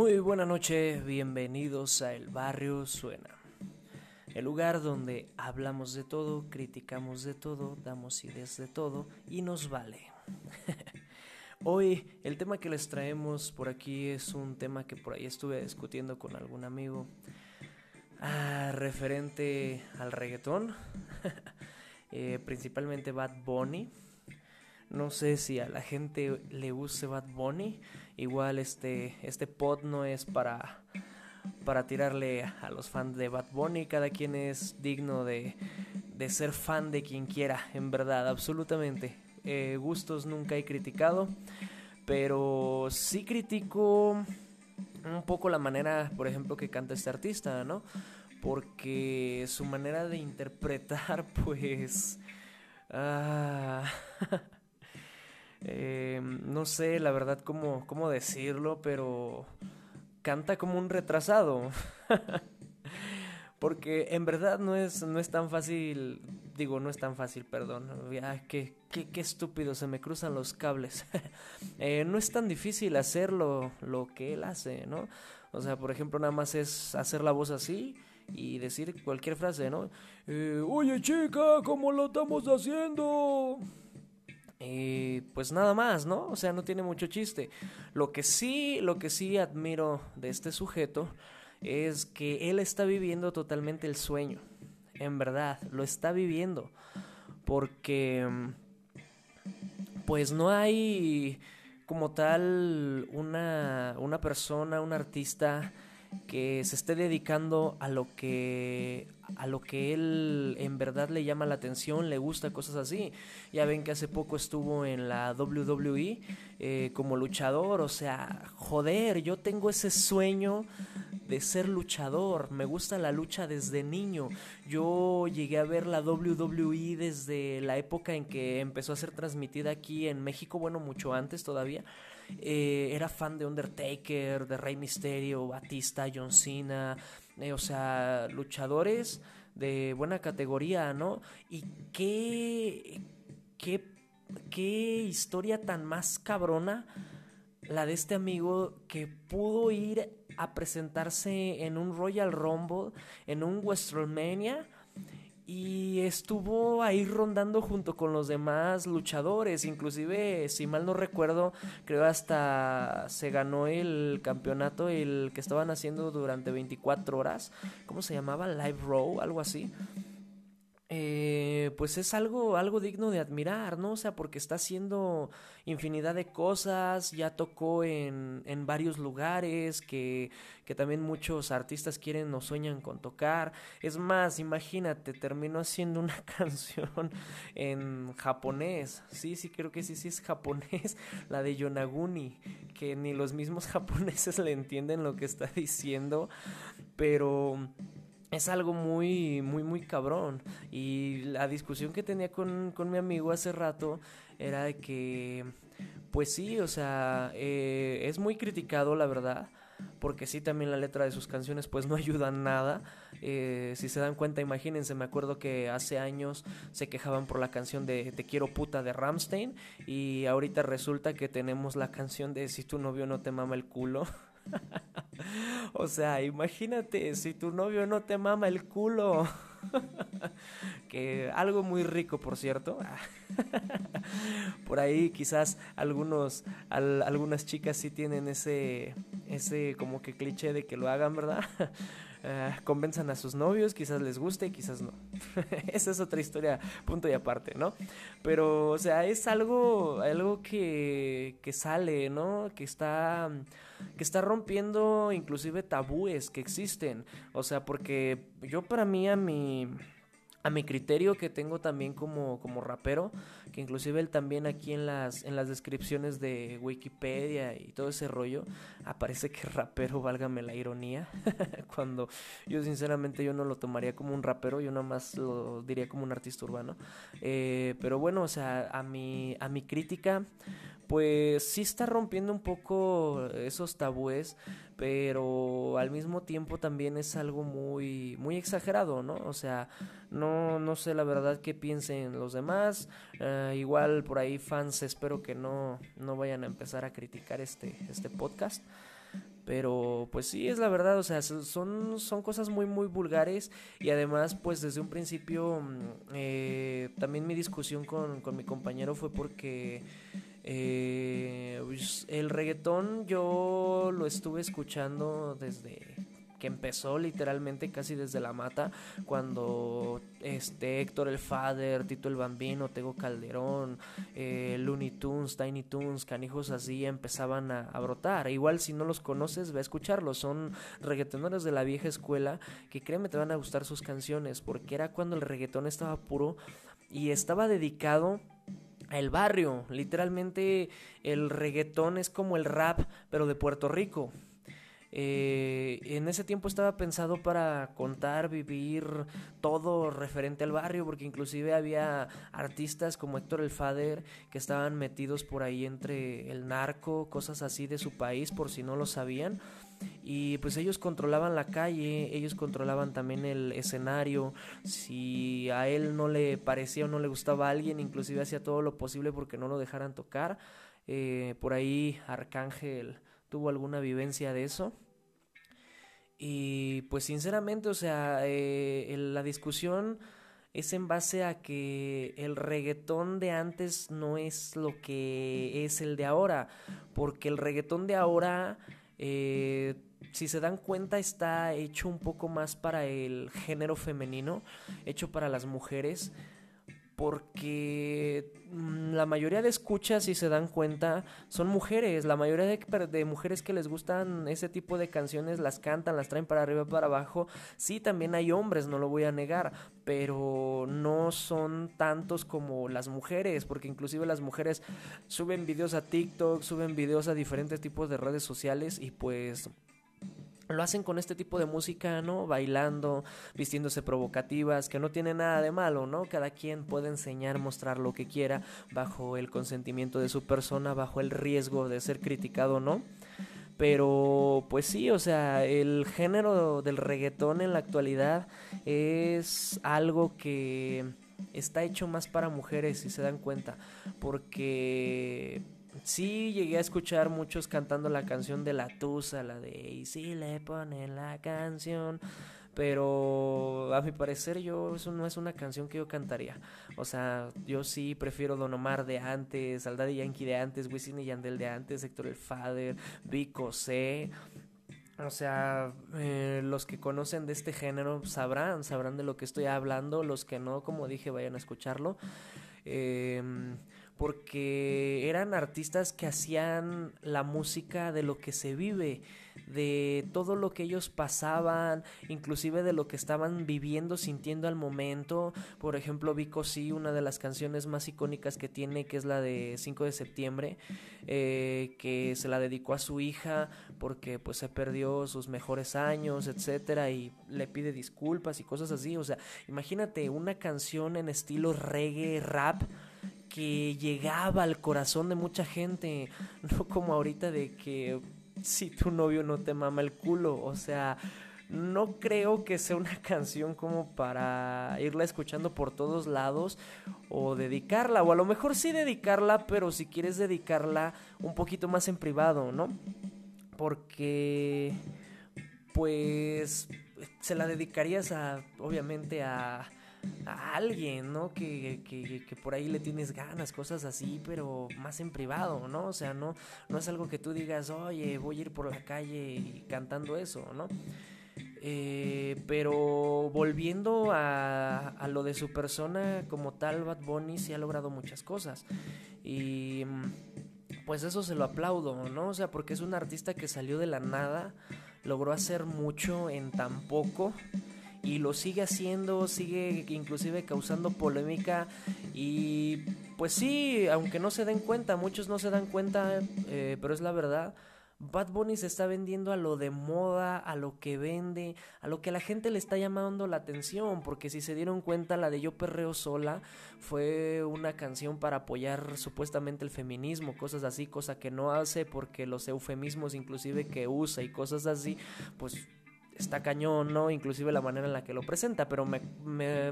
Muy buena noche, bienvenidos a El Barrio Suena. El lugar donde hablamos de todo, criticamos de todo, damos ideas de todo y nos vale. Hoy el tema que les traemos por aquí es un tema que por ahí estuve discutiendo con algún amigo ah, referente al reggaetón, eh, principalmente Bad Bunny. No sé si a la gente le guste Bad Bunny. Igual este, este pod no es para, para tirarle a los fans de Bad Bunny. Cada quien es digno de, de ser fan de quien quiera, en verdad, absolutamente. Eh, gustos nunca he criticado, pero sí critico un poco la manera, por ejemplo, que canta este artista, ¿no? Porque su manera de interpretar, pues... Ah, no sé, la verdad, cómo, cómo decirlo, pero canta como un retrasado. Porque en verdad no es, no es tan fácil, digo, no es tan fácil, perdón. Qué, qué, qué estúpido, se me cruzan los cables. eh, no es tan difícil hacerlo lo que él hace, ¿no? O sea, por ejemplo, nada más es hacer la voz así y decir cualquier frase, ¿no? Eh, Oye chica, ¿cómo lo estamos haciendo? Y pues nada más, ¿no? O sea, no tiene mucho chiste. Lo que sí, lo que sí admiro de este sujeto es que él está viviendo totalmente el sueño. En verdad, lo está viviendo. Porque pues no hay como tal una, una persona, un artista que se esté dedicando a lo que a lo que él en verdad le llama la atención, le gusta cosas así. Ya ven que hace poco estuvo en la WWE eh, como luchador, o sea, joder, yo tengo ese sueño de ser luchador, me gusta la lucha desde niño. Yo llegué a ver la WWE desde la época en que empezó a ser transmitida aquí en México, bueno, mucho antes todavía. Eh, era fan de Undertaker, de Rey Mysterio, Batista, John Cena, eh, o sea, luchadores de buena categoría, ¿no? Y qué, qué, qué historia tan más cabrona la de este amigo que pudo ir a presentarse en un Royal Rumble, en un WrestleMania y estuvo ahí rondando junto con los demás luchadores, inclusive si mal no recuerdo, creo hasta se ganó el campeonato el que estaban haciendo durante 24 horas, ¿cómo se llamaba? Live Row, algo así. Eh, pues es algo, algo digno de admirar, ¿no? O sea, porque está haciendo infinidad de cosas, ya tocó en, en varios lugares que, que también muchos artistas quieren o sueñan con tocar. Es más, imagínate, terminó haciendo una canción en japonés. Sí, sí, creo que sí, sí es japonés, la de Yonaguni, que ni los mismos japoneses le entienden lo que está diciendo, pero es algo muy, muy, muy cabrón. Y la discusión que tenía con, con mi amigo hace rato era de que, pues sí, o sea, eh, es muy criticado, la verdad. Porque sí, también la letra de sus canciones pues no ayuda nada. Eh, si se dan cuenta, imagínense, me acuerdo que hace años se quejaban por la canción de Te quiero puta de Ramstein. Y ahorita resulta que tenemos la canción de Si tu novio no te mama el culo. o sea, imagínate si tu novio no te mama el culo. que algo muy rico, por cierto. por ahí quizás algunos algunas chicas sí tienen ese ese como que cliché de que lo hagan, ¿verdad? Uh, convenzan a sus novios, quizás les guste, quizás no. Esa es otra historia, punto y aparte, ¿no? Pero, o sea, es algo, algo que, que sale, ¿no? Que está, que está rompiendo inclusive tabúes que existen. O sea, porque yo para mí a mi a mi criterio que tengo también como, como rapero, que inclusive él también aquí en las, en las descripciones de Wikipedia y todo ese rollo, aparece que rapero, válgame la ironía, cuando yo sinceramente yo no lo tomaría como un rapero, yo más lo diría como un artista urbano. Eh, pero bueno, o sea, a mi, a mi crítica, pues sí está rompiendo un poco esos tabúes, pero al mismo tiempo también es algo muy, muy exagerado, ¿no? O sea, no, no sé la verdad qué piensen los demás. Uh, igual por ahí fans espero que no, no vayan a empezar a criticar este, este podcast. Pero pues sí, es la verdad, o sea, son, son cosas muy, muy vulgares y además pues desde un principio mm, eh, también mi discusión con, con, mi compañero fue porque eh, pues, el reggaetón yo lo estuve escuchando desde que empezó literalmente casi desde la mata, cuando este Héctor el Father, Tito el Bambino, Tego Calderón, eh, Looney Tunes, Tiny Tunes, canijos así empezaban a, brotar. Igual si no los conoces, ve a escucharlos, son reggaetoneros de la vieja escuela que créeme te van a gustar sus canciones, porque era cuando el reggaetón estaba puro y estaba dedicado al barrio. Literalmente el reggaetón es como el rap, pero de Puerto Rico. Eh, en ese tiempo estaba pensado para contar, vivir todo referente al barrio, porque inclusive había artistas como Héctor el Fader que estaban metidos por ahí entre el narco, cosas así de su país, por si no lo sabían. Y pues ellos controlaban la calle, ellos controlaban también el escenario. Si a él no le parecía o no le gustaba a alguien, inclusive hacía todo lo posible porque no lo dejaran tocar. Eh, por ahí Arcángel tuvo alguna vivencia de eso. Y pues sinceramente, o sea, eh, la discusión es en base a que el reggaetón de antes no es lo que es el de ahora, porque el reggaetón de ahora, eh, si se dan cuenta, está hecho un poco más para el género femenino, hecho para las mujeres porque mm, la mayoría de escuchas, si se dan cuenta, son mujeres. La mayoría de, mujeres que les gustan ese tipo de canciones las cantan, las traen para arriba, para abajo. Sí, también hay hombres, no lo voy a negar, pero no son tantos como las mujeres, porque inclusive las mujeres suben videos a TikTok, suben videos a diferentes tipos de redes sociales y pues lo hacen con este tipo de música, ¿no? Bailando, vistiéndose provocativas, que no tiene nada de malo, ¿no? Cada quien puede enseñar, mostrar lo que quiera bajo el consentimiento de su persona, bajo el riesgo de ser criticado, ¿no? Pero pues sí, o sea, el género del reggaetón en la actualidad es algo que está hecho más para mujeres, si se dan cuenta, porque sí llegué a escuchar muchos cantando la canción de la Tusa, la de Y si le ponen la canción. Pero a mi parecer yo eso no es una canción que yo cantaría. O sea, yo sí prefiero Don Omar de antes, Al Yankee de antes, Wisin y Yandel de antes, Héctor el Father, Vico C. O sea, eh, los que conocen de este género sabrán, sabrán de lo que estoy hablando. Los que no, como dije, vayan a escucharlo. Eh, porque eran artistas que hacían la música de lo que se vive, de todo lo que ellos pasaban, inclusive de lo que estaban viviendo, sintiendo al momento. Por ejemplo, Vico sí, una de las canciones más icónicas que tiene, que es la de 5 de septiembre, eh, que se la dedicó a su hija porque pues se perdió sus mejores años, etcétera, y le pide disculpas y cosas así. O sea, imagínate una canción en estilo reggae, rap que llegaba al corazón de mucha gente, no como ahorita de que si tu novio no te mama el culo, o sea, no creo que sea una canción como para irla escuchando por todos lados o dedicarla, o a lo mejor sí dedicarla, pero si quieres dedicarla un poquito más en privado, ¿no? Porque pues se la dedicarías a obviamente a a alguien, ¿no? Que, que, que, por ahí le tienes ganas, cosas así, pero más en privado, ¿no? O sea, no, no es algo que tú digas, oye, voy a ir por la calle cantando eso, ¿no? Eh, pero volviendo a, a, lo de su persona como tal, Bad Bunny sí ha logrado muchas cosas. Y pues eso se lo aplaudo, ¿no? O sea, porque es un artista que salió de la nada, logró hacer mucho en tan poco y lo sigue haciendo, sigue inclusive causando polémica y pues sí, aunque no se den cuenta, muchos no se dan cuenta, eh, pero es la verdad. Bad Bunny se está vendiendo a lo de moda, a lo que vende, a lo que a la gente le está llamando la atención, porque si se dieron cuenta, la de Yo Perreo Sola fue una canción para apoyar supuestamente el feminismo, cosas así, cosa que no hace porque los eufemismos inclusive que usa y cosas así, pues está cañón, ¿no? Inclusive la manera en la que lo presenta, pero me,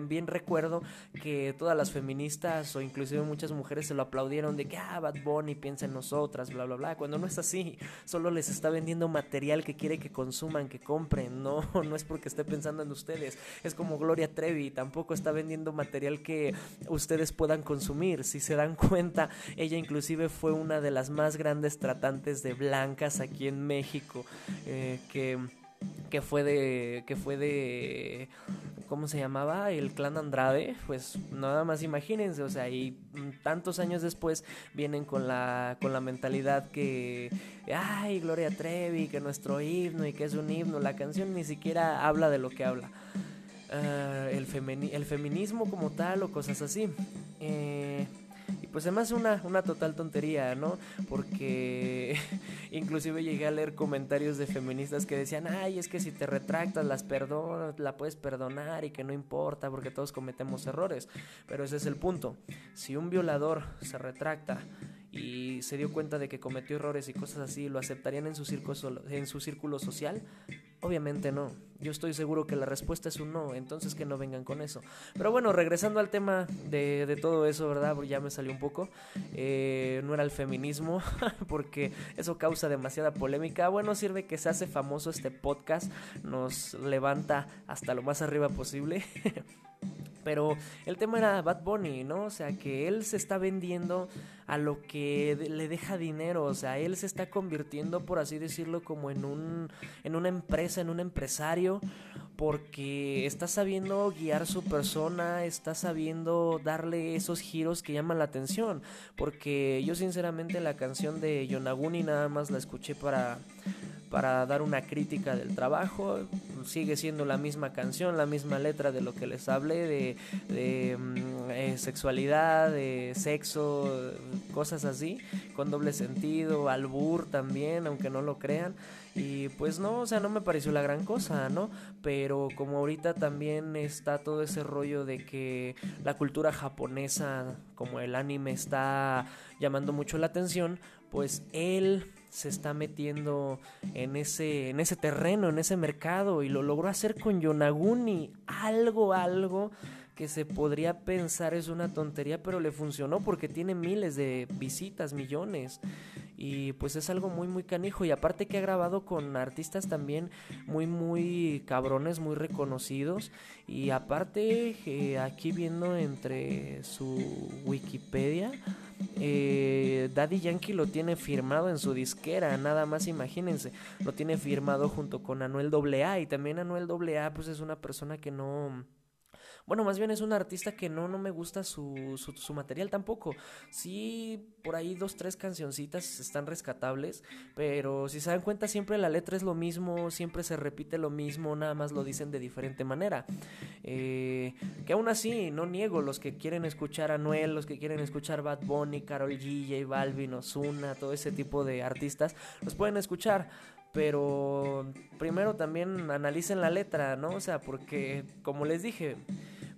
bien recuerdo que todas las feministas o inclusive muchas mujeres se lo aplaudieron de que, ah, Bad Bunny piensa en nosotras, bla, bla, bla, cuando no es así, solo les está vendiendo material que quiere que consuman, que compren, no, no es porque esté pensando en ustedes, es como Gloria Trevi, tampoco está vendiendo material que ustedes puedan consumir, si se dan cuenta, ella inclusive fue una de las más grandes tratantes de blancas aquí en México, eh, que que fue de que fue de ¿cómo se llamaba? el clan Andrade, pues nada más imagínense, o sea, y tantos años después vienen con la con la mentalidad que ay, Gloria Trevi, que nuestro himno y que es un himno, la canción ni siquiera habla de lo que habla. Ah, el, el feminismo como tal o cosas así. Eh, pues además una, una total tontería, ¿no? Porque inclusive llegué a leer comentarios de feministas que decían, ay, es que si te retractas, las perdonas, la puedes perdonar y que no importa porque todos cometemos errores. Pero ese es el punto. Si un violador se retracta y se dio cuenta de que cometió errores y cosas así, ¿lo aceptarían en su círculo, en su círculo social? Obviamente no. Yo estoy seguro que la respuesta es un no, entonces que no vengan con eso. Pero bueno, regresando al tema de, de todo eso, ¿verdad? Ya me salió un poco. Eh, no era el feminismo, porque eso causa demasiada polémica. Bueno, sirve que se hace famoso este podcast, nos levanta hasta lo más arriba posible. Pero el tema era Bad Bunny, ¿no? O sea, que él se está vendiendo a lo que le deja dinero, o sea, él se está convirtiendo, por así decirlo, como en un en una empresa, en un empresario, porque está sabiendo guiar su persona, está sabiendo darle esos giros que llaman la atención, porque yo sinceramente la canción de Yonaguni nada más la escuché para para dar una crítica del trabajo. Sigue siendo la misma canción, la misma letra de lo que les hablé, de, mm, eh, sexualidad, de sexo, cosas así, con doble sentido, albur también, aunque no lo crean. Y pues no, o sea, no me pareció la gran cosa, ¿no? Pero como ahorita también está todo ese rollo de que la cultura japonesa, como el anime, está llamando mucho la atención, pues él se está metiendo en ese, en ese terreno, en ese mercado y lo logró hacer con Yonaguni, algo, algo que se podría pensar es una tontería, pero le funcionó porque tiene miles de visitas, millones. Y pues es algo muy, muy canijo. Y aparte que ha grabado con artistas también muy, muy cabrones, muy reconocidos. Y aparte, eh, aquí viendo entre su Wikipedia, eh, Daddy Yankee lo tiene firmado en su disquera, nada más imagínense, lo tiene firmado junto con Anuel AA y también Anuel AA pues es una persona que no bueno, más bien es un artista que no, no me gusta su, su, material tampoco. Sí, por ahí dos, tres cancioncitas están rescatables, pero si se dan cuenta siempre la letra es lo mismo, siempre se repite lo mismo, nada más lo dicen de diferente manera. Eh, que aún así, no niego, los que quieren escuchar a Noel, los que quieren escuchar Bad Bunny, Carol G, Balvin, Ozuna, todo ese tipo de artistas, los pueden escuchar pero primero también analicen la letra, ¿no? O sea, porque como les dije,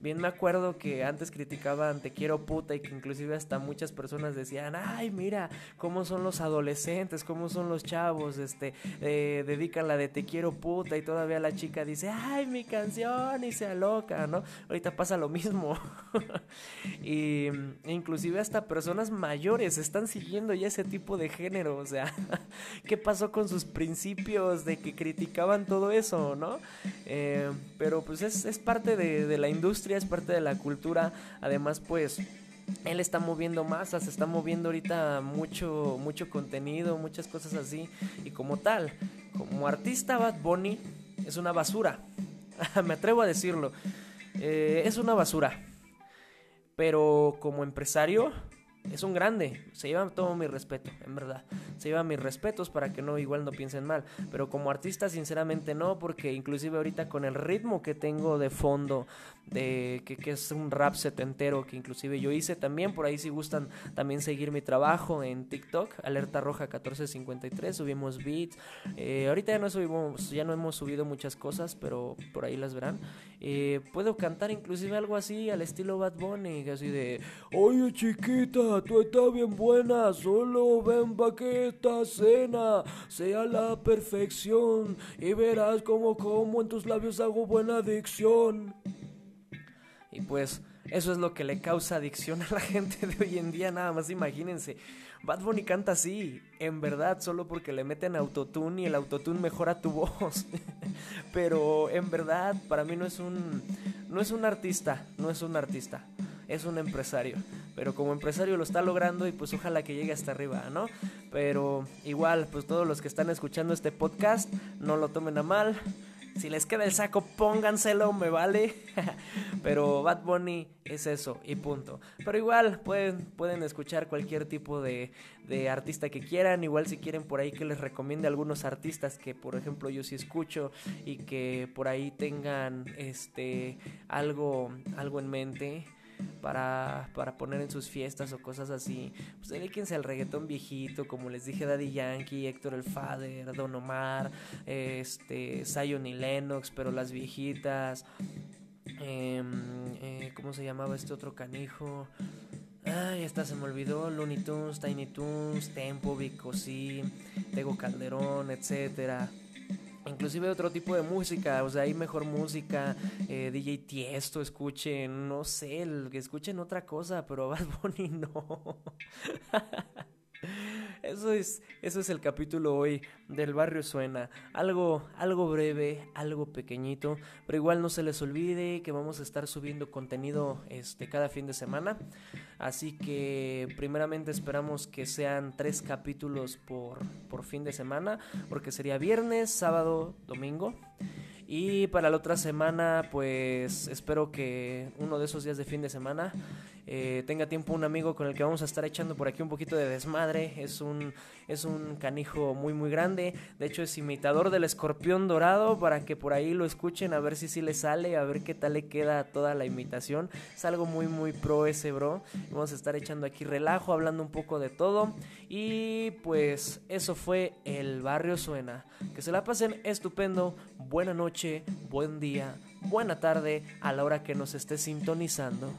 Bien me acuerdo que antes criticaban Te quiero puta y que inclusive hasta muchas personas decían, ay, mira, cómo son los adolescentes, cómo son los chavos, este, eh, dedican la de Te quiero puta y todavía la chica dice, ay, mi canción y se aloca, ¿no? Ahorita pasa lo mismo. y inclusive hasta personas mayores están siguiendo ya ese tipo de género, o sea, ¿qué pasó con sus principios de que criticaban todo eso, ¿no? Eh, pero pues es, es parte de, de la industria es parte de la cultura. Además, pues él está moviendo masas, está moviendo ahorita mucho, mucho contenido, muchas cosas así. Y como tal, como artista, Bad Bunny es una basura. Me atrevo a decirlo. Eh, es una basura. Pero como empresario, es un grande, se lleva todo mi respeto, en verdad. Se lleva mis respetos para que no igual no piensen mal, pero como artista sinceramente no, porque inclusive ahorita con el ritmo que tengo de fondo de que, que, es un rap setentero que inclusive yo hice también, por ahí si gustan también seguir mi trabajo en TikTok, alerta roja 1453, subimos beats, eh, ahorita ya no subimos, ya no hemos subido muchas cosas, pero por ahí las verán. Eh, puedo cantar inclusive algo así al estilo Bad Bunny, así de, oye chiquita, Tú estás bien buena, solo ven pa' que esta cena sea la perfección y verás como como en tus labios hago buena adicción. Y pues eso es lo que le causa adicción a la gente de hoy en día, nada más imagínense. Bad Bunny canta así, en verdad, solo porque le meten autotune y el autotune mejora tu voz. Pero en verdad, para mí no es un no es un artista, no es un artista, es un empresario. Pero como empresario lo está logrando y pues ojalá que llegue hasta arriba, ¿no? Pero igual, pues todos los que están escuchando este podcast, no lo tomen a mal si les queda el saco, pónganselo, me vale. Pero Bad Bunny es eso y punto. Pero igual pueden, pueden escuchar cualquier tipo de, de artista que quieran. Igual si quieren por ahí que les recomiende algunos artistas que por ejemplo yo sí escucho y que por ahí tengan este algo, algo en mente para, para poner en sus fiestas o cosas así, pues dedíquense al reggaetón viejito, como les dije, Daddy Yankee, Héctor el Fader, Don Omar, este, Zion y Lennox, pero las viejitas. Em, eh, ¿Cómo se llamaba este otro canijo? Ay, esta se me olvidó. Looney Tunes, Tiny Tunes, Tempo, Vico, sí, Tego Calderón, etcétera inclusive otro tipo de música, o sea, hay mejor música, eh, DJ Tiesto, escuchen, no sé, que escuchen otra cosa, pero Bad Bunny no. Eso es, eso es el capítulo hoy del barrio suena. Algo, algo breve, algo pequeñito, pero igual no se les olvide que vamos a estar subiendo contenido este cada fin de semana. Así que primeramente esperamos que sean tres capítulos por, por fin de semana, porque sería viernes, sábado, domingo. Y para la otra semana, pues espero que uno de esos días de fin de semana eh, tenga tiempo un amigo con el que vamos a estar echando por aquí un poquito de desmadre. Es un, es un canijo muy muy grande. De hecho es imitador del escorpión dorado para que por ahí lo escuchen a ver si sí le sale, a ver qué tal le queda toda la imitación. Es algo muy muy pro ese bro. Vamos a estar echando aquí relajo, hablando un poco de todo. Y pues eso fue El Barrio Suena. Que se la pasen estupendo. Buena noche, buen día, buena tarde a la hora que nos esté sintonizando.